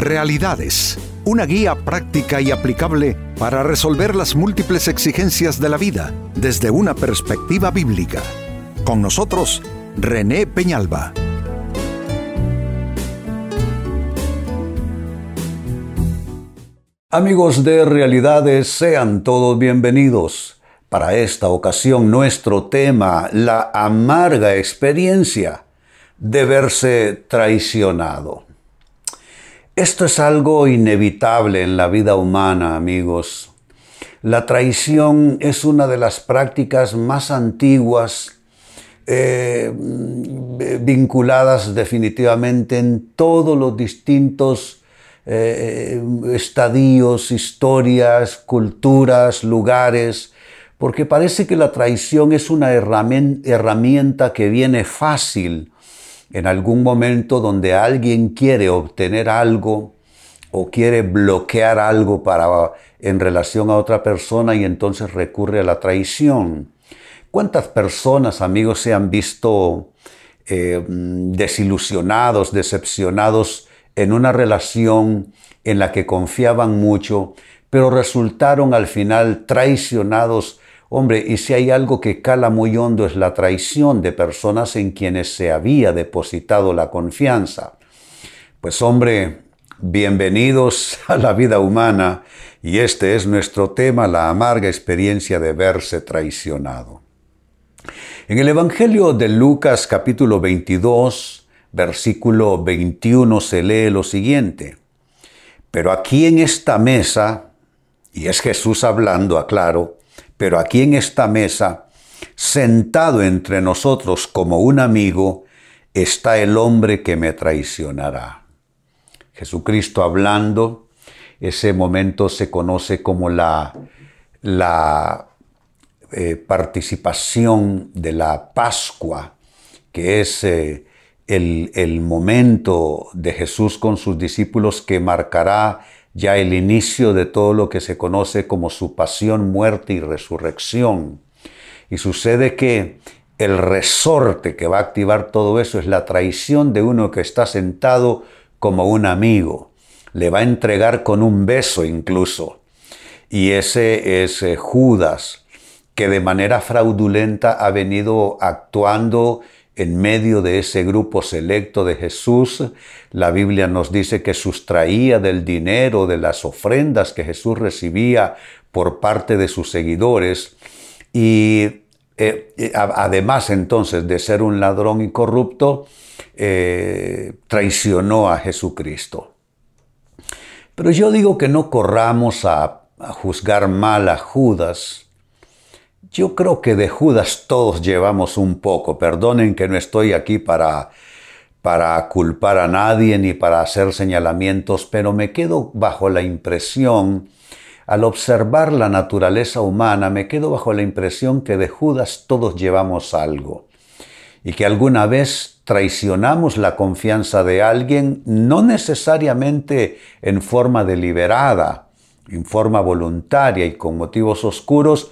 Realidades, una guía práctica y aplicable para resolver las múltiples exigencias de la vida desde una perspectiva bíblica. Con nosotros, René Peñalba. Amigos de Realidades, sean todos bienvenidos. Para esta ocasión nuestro tema, la amarga experiencia de verse traicionado. Esto es algo inevitable en la vida humana, amigos. La traición es una de las prácticas más antiguas eh, vinculadas definitivamente en todos los distintos eh, estadios, historias, culturas, lugares, porque parece que la traición es una herramienta que viene fácil en algún momento donde alguien quiere obtener algo o quiere bloquear algo para, en relación a otra persona y entonces recurre a la traición. ¿Cuántas personas, amigos, se han visto eh, desilusionados, decepcionados en una relación en la que confiaban mucho, pero resultaron al final traicionados Hombre, y si hay algo que cala muy hondo es la traición de personas en quienes se había depositado la confianza. Pues hombre, bienvenidos a la vida humana y este es nuestro tema, la amarga experiencia de verse traicionado. En el Evangelio de Lucas capítulo 22, versículo 21 se lee lo siguiente. Pero aquí en esta mesa, y es Jesús hablando, aclaro, pero aquí en esta mesa, sentado entre nosotros como un amigo, está el hombre que me traicionará. Jesucristo hablando, ese momento se conoce como la, la eh, participación de la Pascua, que es eh, el, el momento de Jesús con sus discípulos que marcará ya el inicio de todo lo que se conoce como su pasión, muerte y resurrección. Y sucede que el resorte que va a activar todo eso es la traición de uno que está sentado como un amigo. Le va a entregar con un beso incluso. Y ese es eh, Judas, que de manera fraudulenta ha venido actuando en medio de ese grupo selecto de Jesús, la Biblia nos dice que sustraía del dinero, de las ofrendas que Jesús recibía por parte de sus seguidores y eh, eh, además entonces de ser un ladrón y corrupto, eh, traicionó a Jesucristo. Pero yo digo que no corramos a juzgar mal a Judas, yo creo que de Judas todos llevamos un poco. Perdonen que no estoy aquí para, para culpar a nadie ni para hacer señalamientos, pero me quedo bajo la impresión, al observar la naturaleza humana, me quedo bajo la impresión que de Judas todos llevamos algo y que alguna vez traicionamos la confianza de alguien, no necesariamente en forma deliberada, en forma voluntaria y con motivos oscuros,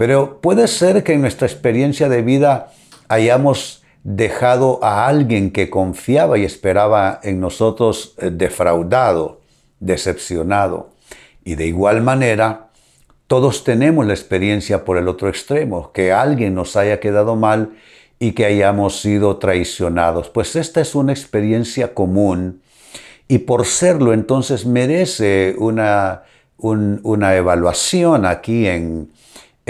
pero puede ser que en nuestra experiencia de vida hayamos dejado a alguien que confiaba y esperaba en nosotros eh, defraudado, decepcionado. Y de igual manera, todos tenemos la experiencia por el otro extremo, que alguien nos haya quedado mal y que hayamos sido traicionados. Pues esta es una experiencia común y por serlo entonces merece una, una evaluación aquí en,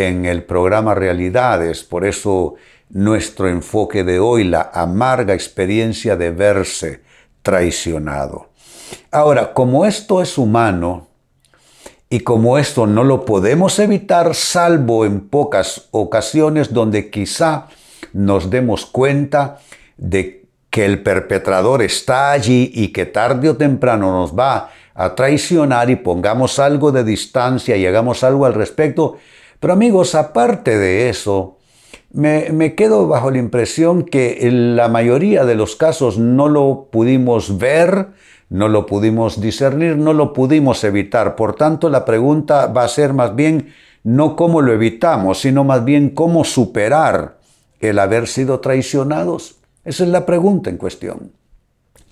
en el programa Realidades. Por eso nuestro enfoque de hoy, la amarga experiencia de verse traicionado. Ahora, como esto es humano y como esto no lo podemos evitar salvo en pocas ocasiones donde quizá nos demos cuenta de que el perpetrador está allí y que tarde o temprano nos va a traicionar y pongamos algo de distancia y hagamos algo al respecto, pero amigos, aparte de eso, me, quedo bajo la impresión que en la mayoría de los casos no lo pudimos ver, no lo pudimos discernir, no lo pudimos evitar. Por tanto, la pregunta va a ser más bien no cómo lo evitamos, sino más bien cómo superar el haber sido traicionados. Esa es la pregunta en cuestión.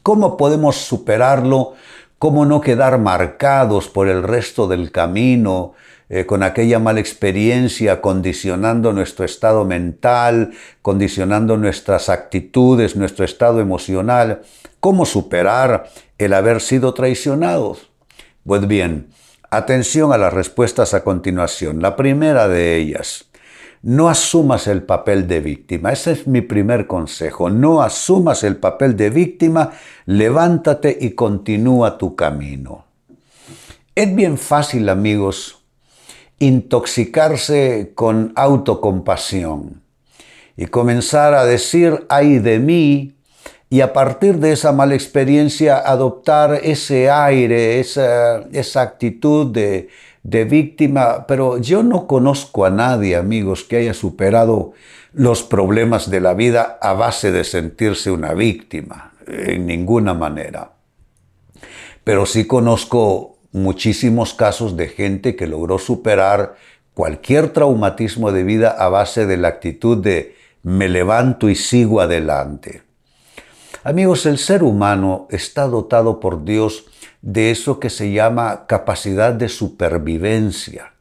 ¿Cómo podemos superarlo? ¿Cómo no quedar marcados por el resto del camino eh, con aquella mala experiencia, condicionando nuestro estado mental, condicionando nuestras actitudes, nuestro estado emocional? ¿Cómo superar el haber sido traicionados? Pues bien, atención a las respuestas a continuación. La primera de ellas, no asumas el papel de víctima. Ese es mi primer consejo. No asumas el papel de víctima, levántate y continúa tu camino. Es bien fácil, amigos, intoxicarse con autocompasión y comenzar a decir, ay de mí, y a partir de esa mala experiencia adoptar ese aire, esa, esa actitud de, de víctima, pero yo no conozco a nadie, amigos, que haya superado los problemas de la vida a base de sentirse una víctima, en ninguna manera. Pero sí conozco muchísimos casos de gente que logró superar cualquier traumatismo de vida a base de la actitud de me levanto y sigo adelante. Amigos, el ser humano está dotado por Dios de eso que se llama capacidad de supervivencia.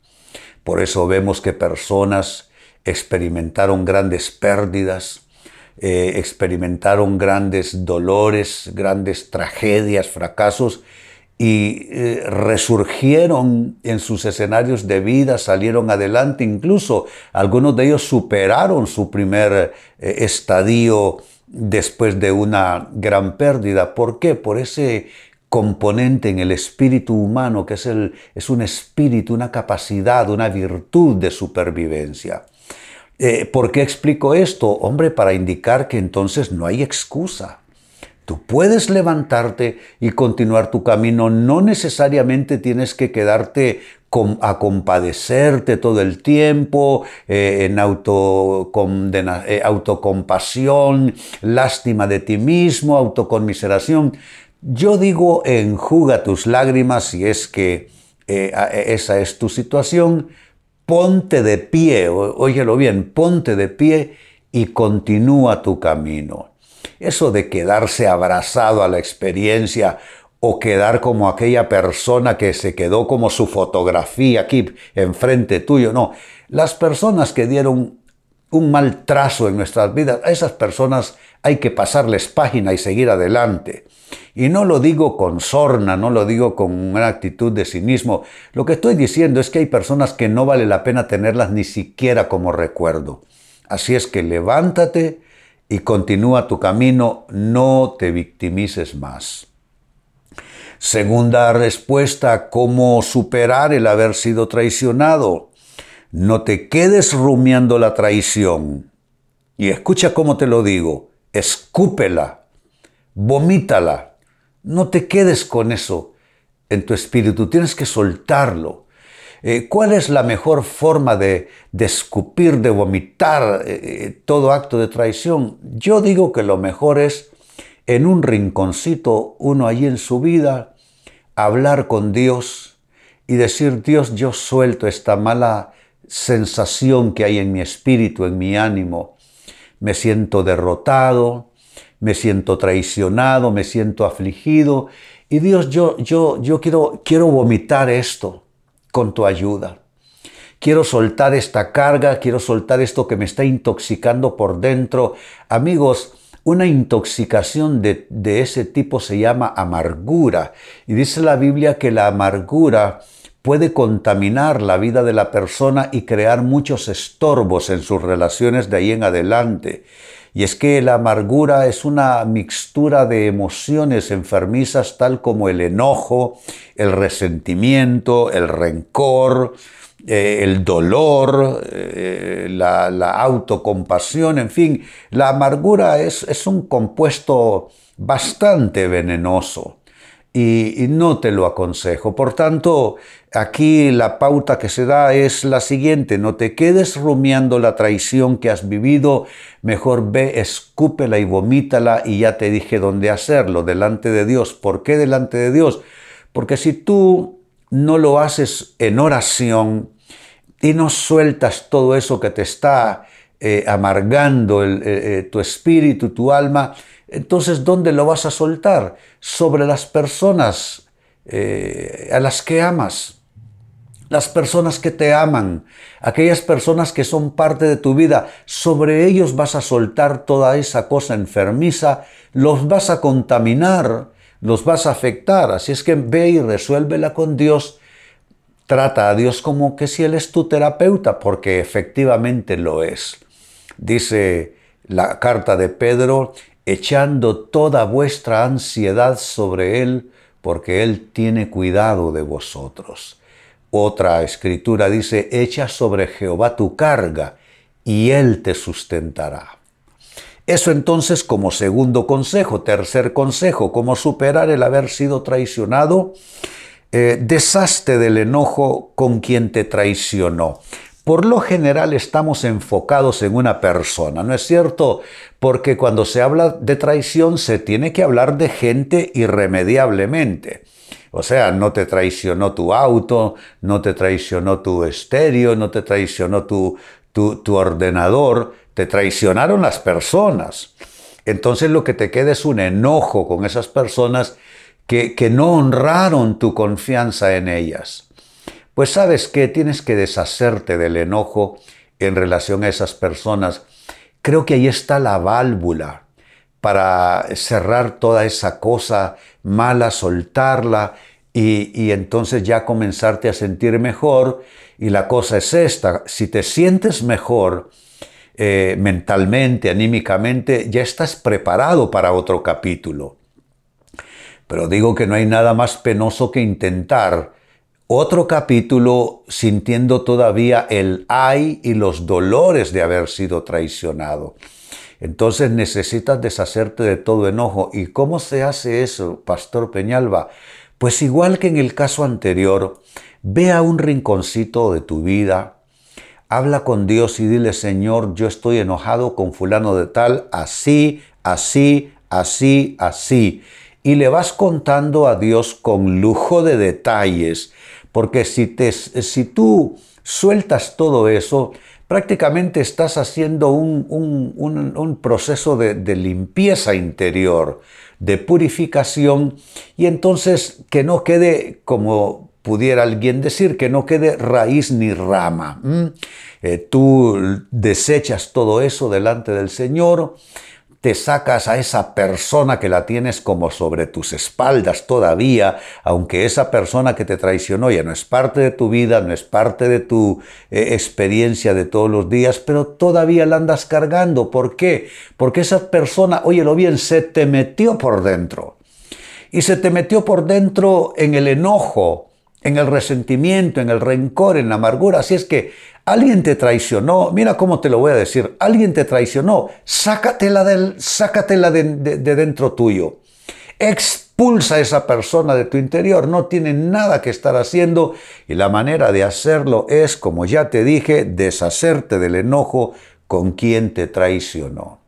Por eso vemos que personas experimentaron grandes pérdidas, eh, experimentaron grandes dolores, grandes tragedias, fracasos, y eh, resurgieron en sus escenarios de vida, salieron adelante, incluso algunos de ellos superaron su primer eh, estadio después de una gran pérdida. ¿Por qué? Por ese componente en el espíritu humano, que es, el, es un espíritu, una capacidad, una virtud de supervivencia. Eh, ¿Por qué explico esto? Hombre, para indicar que entonces no hay excusa. Tú puedes levantarte y continuar tu camino, no necesariamente tienes que quedarte a compadecerte todo el tiempo, eh, en eh, autocompasión, lástima de ti mismo, autoconmiseración. Yo digo, enjuga tus lágrimas si es que eh, esa es tu situación, ponte de pie, óyelo bien, ponte de pie y continúa tu camino. Eso de quedarse abrazado a la experiencia o quedar como aquella persona que se quedó como su fotografía aquí enfrente tuyo, no. Las personas que dieron un mal trazo en nuestras vidas, a esas personas hay que pasarles página y seguir adelante. Y no lo digo con sorna, no lo digo con una actitud de cinismo. Lo que estoy diciendo es que hay personas que no vale la pena tenerlas ni siquiera como recuerdo. Así es que levántate y continúa tu camino, no te victimices más. Segunda respuesta, ¿cómo superar el haber sido traicionado? No te quedes rumiando la traición. Y escucha cómo te lo digo, escúpela, vomítala. No te quedes con eso en tu espíritu, tienes que soltarlo. Eh, ¿Cuál es la mejor forma de, escupir, de vomitar eh, eh, todo acto de traición? Yo digo que lo mejor es en un rinconcito, uno allí en su vida, hablar con Dios y decir, Dios, yo suelto esta mala sensación que hay en mi espíritu, en mi ánimo. Me siento derrotado, me siento traicionado, me siento afligido. Y Dios, yo, yo, yo quiero, quiero vomitar esto con tu ayuda. Quiero soltar esta carga, quiero soltar esto que me está intoxicando por dentro. Amigos, una intoxicación de, de, ese tipo se llama amargura. Y dice la Biblia que la amargura puede contaminar la vida de la persona y crear muchos estorbos en sus relaciones de ahí en adelante. Y es que la amargura es una mixtura de emociones enfermizas tal como el enojo, el resentimiento, el rencor, eh, el dolor, eh, la, autocompasión, en fin, la amargura es, es un compuesto bastante venenoso y, no te lo aconsejo. Por tanto, aquí la pauta que se da es la siguiente, no te quedes rumiando la traición que has vivido, mejor ve, escúpela y vomítala y ya te dije dónde hacerlo, delante de Dios. ¿Por qué delante de Dios? Porque si tú no lo haces en oración y no sueltas todo eso que te está eh, amargando eh, eh, tu espíritu, tu alma, entonces ¿dónde lo vas a soltar? Sobre las personas eh, a las que amas, las personas que te aman, aquellas personas que son parte de tu vida, sobre ellos vas a soltar toda esa cosa enfermiza, los vas a contaminar, los vas a afectar. Así es que ve y resuélvela con Dios. Trata a Dios como que si Él es tu terapeuta, porque efectivamente lo es. Dice la carta de Pedro, echando toda vuestra ansiedad sobre Él, porque Él tiene cuidado de vosotros. Otra escritura dice, echa sobre Jehová tu carga y Él te sustentará. Eso entonces como segundo consejo. Tercer consejo, cómo superar el haber sido traicionado. Eh, desaste del enojo con quien te traicionó. Por lo general estamos enfocados en una persona, ¿no es cierto? Porque cuando se habla de traición se tiene que hablar de gente irremediablemente. O sea, no te traicionó tu auto, no te traicionó tu estéreo, no te traicionó tu, tu, ordenador, te traicionaron las personas. Entonces lo que te queda es un enojo con esas personas que, que no honraron tu confianza en ellas. Pues sabes que tienes que deshacerte del enojo en relación a esas personas. Creo que ahí está la válvula para cerrar toda esa cosa mala, soltarla y, entonces ya comenzarte a sentir mejor. Y la cosa es esta, si te sientes mejor eh, mentalmente, anímicamente, ya estás preparado para otro capítulo. Pero digo que no hay nada más penoso que intentar otro capítulo sintiendo todavía el ay y los dolores de haber sido traicionado. Entonces necesitas deshacerte de todo enojo. ¿Y cómo se hace eso, Pastor Peñalba? Pues igual que en el caso anterior, ve a un rinconcito de tu vida, habla con Dios y dile, Señor, yo estoy enojado con fulano de tal, así, así, así, así. Y le vas contando a Dios con lujo de detalles, porque si, te, si tú sueltas todo eso, prácticamente estás haciendo un, proceso de, de, limpieza interior, de purificación, y entonces que no quede, como pudiera alguien decir, que no quede raíz ni rama. Eh, tú desechas todo eso delante del Señor, te sacas a esa persona que la tienes como sobre tus espaldas todavía, aunque esa persona que te traicionó ya no es parte de tu vida, no es parte de tu eh, experiencia de todos los días, pero todavía la andas cargando. ¿Por qué? Porque esa persona, óyelo bien, se te metió por dentro. Y se te metió por dentro en el enojo, en el resentimiento, en el rencor, en la amargura. Así es que alguien te traicionó, mira cómo te lo voy a decir, alguien te traicionó, sácatela, del, sácatela de, de dentro tuyo. Expulsa a esa persona de tu interior, no tiene nada que estar haciendo y la manera de hacerlo es, como ya te dije, deshacerte del enojo con quien te traicionó.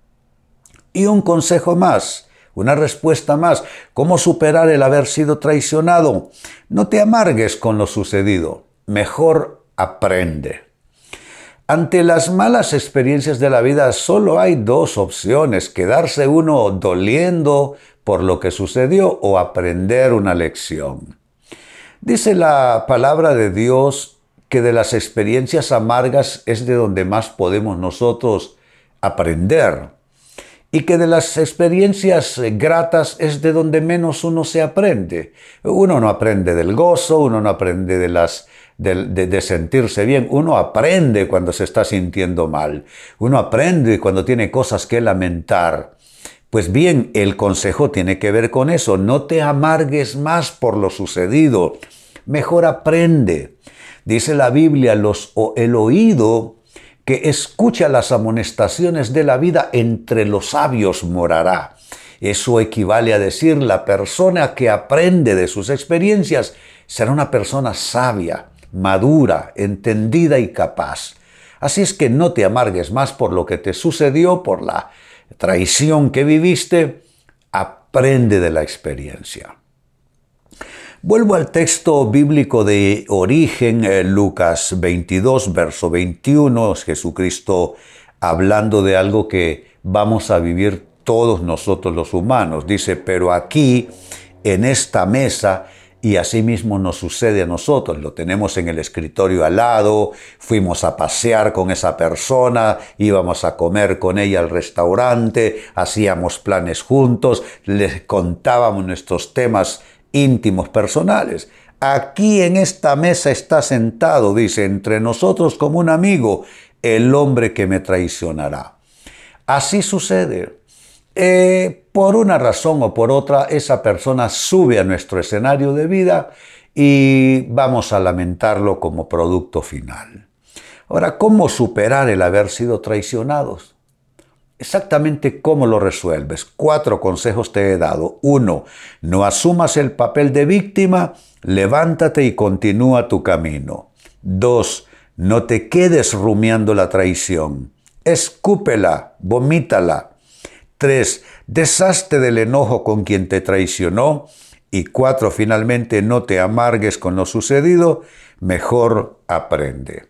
Y un consejo más, una respuesta más. ¿Cómo superar el haber sido traicionado? No te amargues con lo sucedido. Mejor aprende. Ante las malas experiencias de la vida solo hay dos opciones, quedarse uno doliendo por lo que sucedió o aprender una lección. Dice la palabra de Dios que de las experiencias amargas es de donde más podemos nosotros aprender y que de las experiencias eh, gratas es de donde menos uno se aprende. Uno no aprende del gozo, uno no aprende de, las, de, sentirse bien, uno aprende cuando se está sintiendo mal, uno aprende cuando tiene cosas que lamentar. Pues bien, el consejo tiene que ver con eso, no te amargues más por lo sucedido, mejor aprende. Dice la Biblia, los, el oído que escucha las amonestaciones de la vida entre los sabios morará. Eso equivale a decir la persona que aprende de sus experiencias será una persona sabia, madura, entendida y capaz. Así es que no te amargues más por lo que te sucedió, por la traición que viviste, aprende de la experiencia. Vuelvo al texto bíblico de origen, eh, Lucas 22, verso 21, Jesucristo hablando de algo que vamos a vivir todos nosotros los humanos. Dice, pero aquí, en esta mesa, y así mismo nos sucede a nosotros. Lo tenemos en el escritorio al lado, fuimos a pasear con esa persona, íbamos a comer con ella al restaurante, hacíamos planes juntos, les contábamos nuestros temas íntimos personales. Aquí en esta mesa está sentado, dice, entre nosotros como un amigo, el hombre que me traicionará. Así sucede. Eh, por una razón o por otra, esa persona sube a nuestro escenario de vida y vamos a lamentarlo como producto final. Ahora, ¿cómo superar el haber sido traicionados? Exactamente cómo lo resuelves. Cuatro consejos te he dado. Uno, no asumas el papel de víctima, levántate y continúa tu camino. Dos, no te quedes rumiando la traición. Escúpela, vomítala. 3. Deshazte del enojo con quien te traicionó. Y 4. Finalmente, no te amargues con lo sucedido, mejor aprende.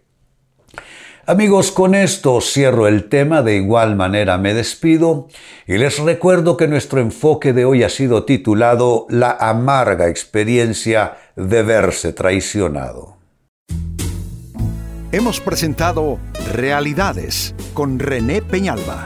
Amigos, con esto cierro el tema, de igual manera me despido y les recuerdo que nuestro enfoque de hoy ha sido titulado La amarga experiencia de verse traicionado. Hemos presentado Realidades con René Peñalba.